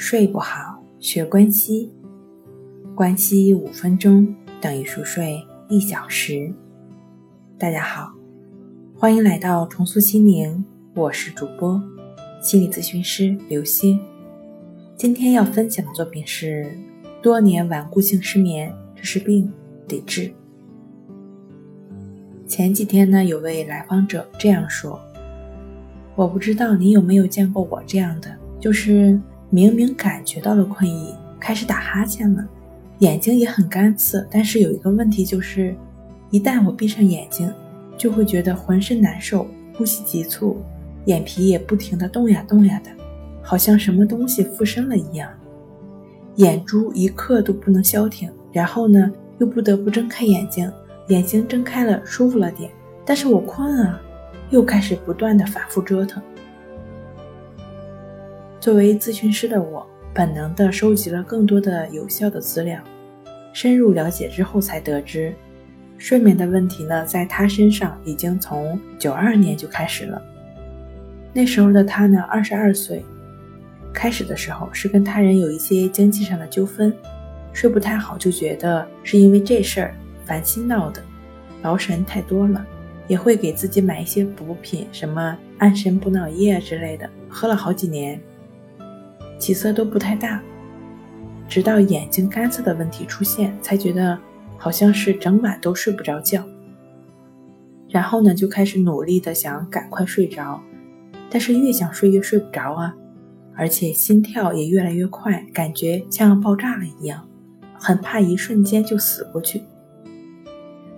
睡不好，学关西。关西五分钟等于熟睡一小时。大家好，欢迎来到重塑心灵，我是主播心理咨询师刘星。今天要分享的作品是：多年顽固性失眠，这是病，得治。前几天呢，有位来访者这样说：“我不知道你有没有见过我这样的，就是明明感觉到了困意，开始打哈欠了，眼睛也很干涩，但是有一个问题就是，一旦我闭上眼睛，就会觉得浑身难受，呼吸急促，眼皮也不停地动呀动呀的，好像什么东西附身了一样，眼珠一刻都不能消停，然后呢，又不得不睁开眼睛。”眼睛睁开了，舒服了点，但是我困啊，又开始不断的反复折腾。作为咨询师的我，本能的收集了更多的有效的资料，深入了解之后才得知，睡眠的问题呢，在他身上已经从九二年就开始了。那时候的他呢，二十二岁，开始的时候是跟他人有一些经济上的纠纷，睡不太好，就觉得是因为这事儿。烦心闹的，劳神太多了，也会给自己买一些补品，什么安神补脑液之类的，喝了好几年，起色都不太大。直到眼睛干涩的问题出现，才觉得好像是整晚都睡不着觉。然后呢，就开始努力的想赶快睡着，但是越想睡越睡不着啊，而且心跳也越来越快，感觉像要爆炸了一样，很怕一瞬间就死过去。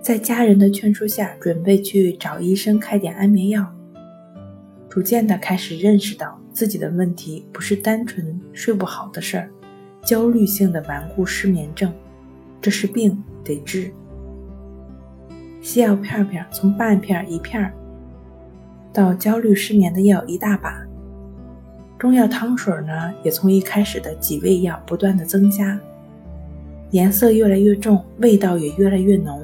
在家人的劝说下，准备去找医生开点安眠药。逐渐的开始认识到自己的问题不是单纯睡不好的事儿，焦虑性的顽固失眠症，这是病得治。西药片片从半片一片到焦虑失眠的药一大把，中药汤水呢也从一开始的几味药不断的增加，颜色越来越重，味道也越来越浓。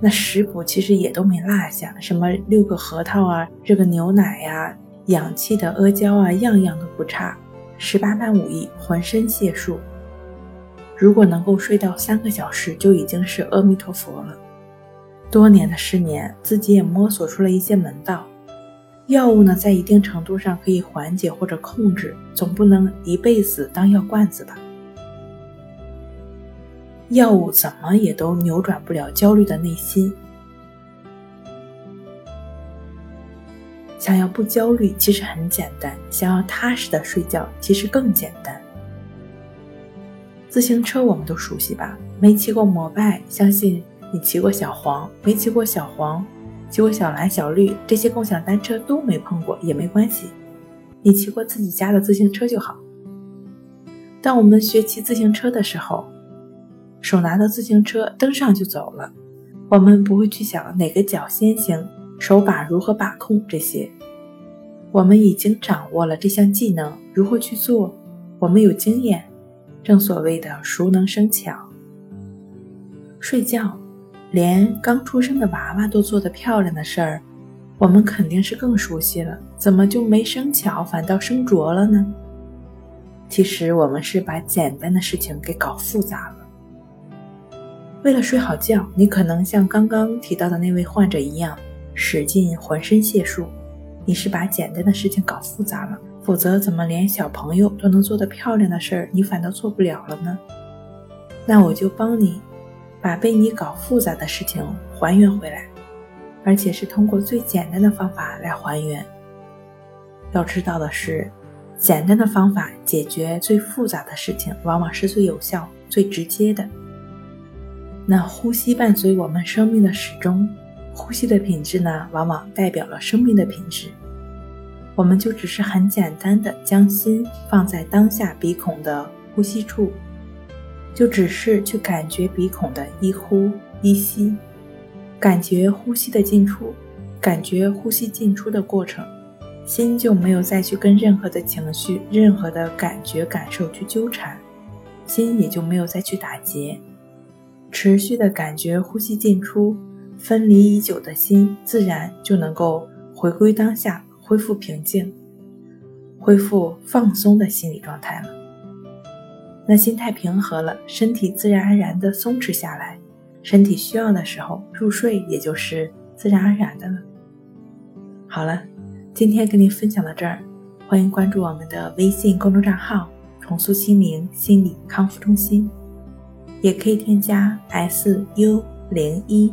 那食补其实也都没落下，什么六个核桃啊，这个牛奶呀，养气的阿胶啊，样样都不差。十八般武艺，浑身解数。如果能够睡到三个小时，就已经是阿弥陀佛了。多年的失眠，自己也摸索出了一些门道。药物呢，在一定程度上可以缓解或者控制，总不能一辈子当药罐子吧。药物怎么也都扭转不了焦虑的内心。想要不焦虑，其实很简单；想要踏实的睡觉，其实更简单。自行车我们都熟悉吧？没骑过摩拜，相信你骑过小黄；没骑过小黄，骑过小蓝、小绿，这些共享单车都没碰过也没关系，你骑过自己家的自行车就好。当我们学骑自行车的时候，手拿着自行车登上就走了，我们不会去想哪个脚先行，手把如何把控这些。我们已经掌握了这项技能，如何去做，我们有经验。正所谓的熟能生巧。睡觉，连刚出生的娃娃都做得漂亮的事儿，我们肯定是更熟悉了。怎么就没生巧，反倒生拙了呢？其实我们是把简单的事情给搞复杂了。为了睡好觉，你可能像刚刚提到的那位患者一样，使尽浑身解数。你是把简单的事情搞复杂了，否则怎么连小朋友都能做得漂亮的事儿，你反倒做不了了呢？那我就帮你，把被你搞复杂的事情还原回来，而且是通过最简单的方法来还原。要知道的是，简单的方法解决最复杂的事情，往往是最有效、最直接的。那呼吸伴随我们生命的始终，呼吸的品质呢，往往代表了生命的品质。我们就只是很简单的将心放在当下鼻孔的呼吸处，就只是去感觉鼻孔的一呼一吸，感觉呼吸的进出，感觉呼吸进出的过程，心就没有再去跟任何的情绪、任何的感觉感受去纠缠，心也就没有再去打结。持续的感觉呼吸进出，分离已久的心自然就能够回归当下，恢复平静，恢复放松的心理状态了。那心态平和了，身体自然而然的松弛下来，身体需要的时候入睡，也就是自然而然的了。好了，今天跟您分享到这儿，欢迎关注我们的微信公众账号“重塑心灵心理康复中心”，也可以添加 s u 零一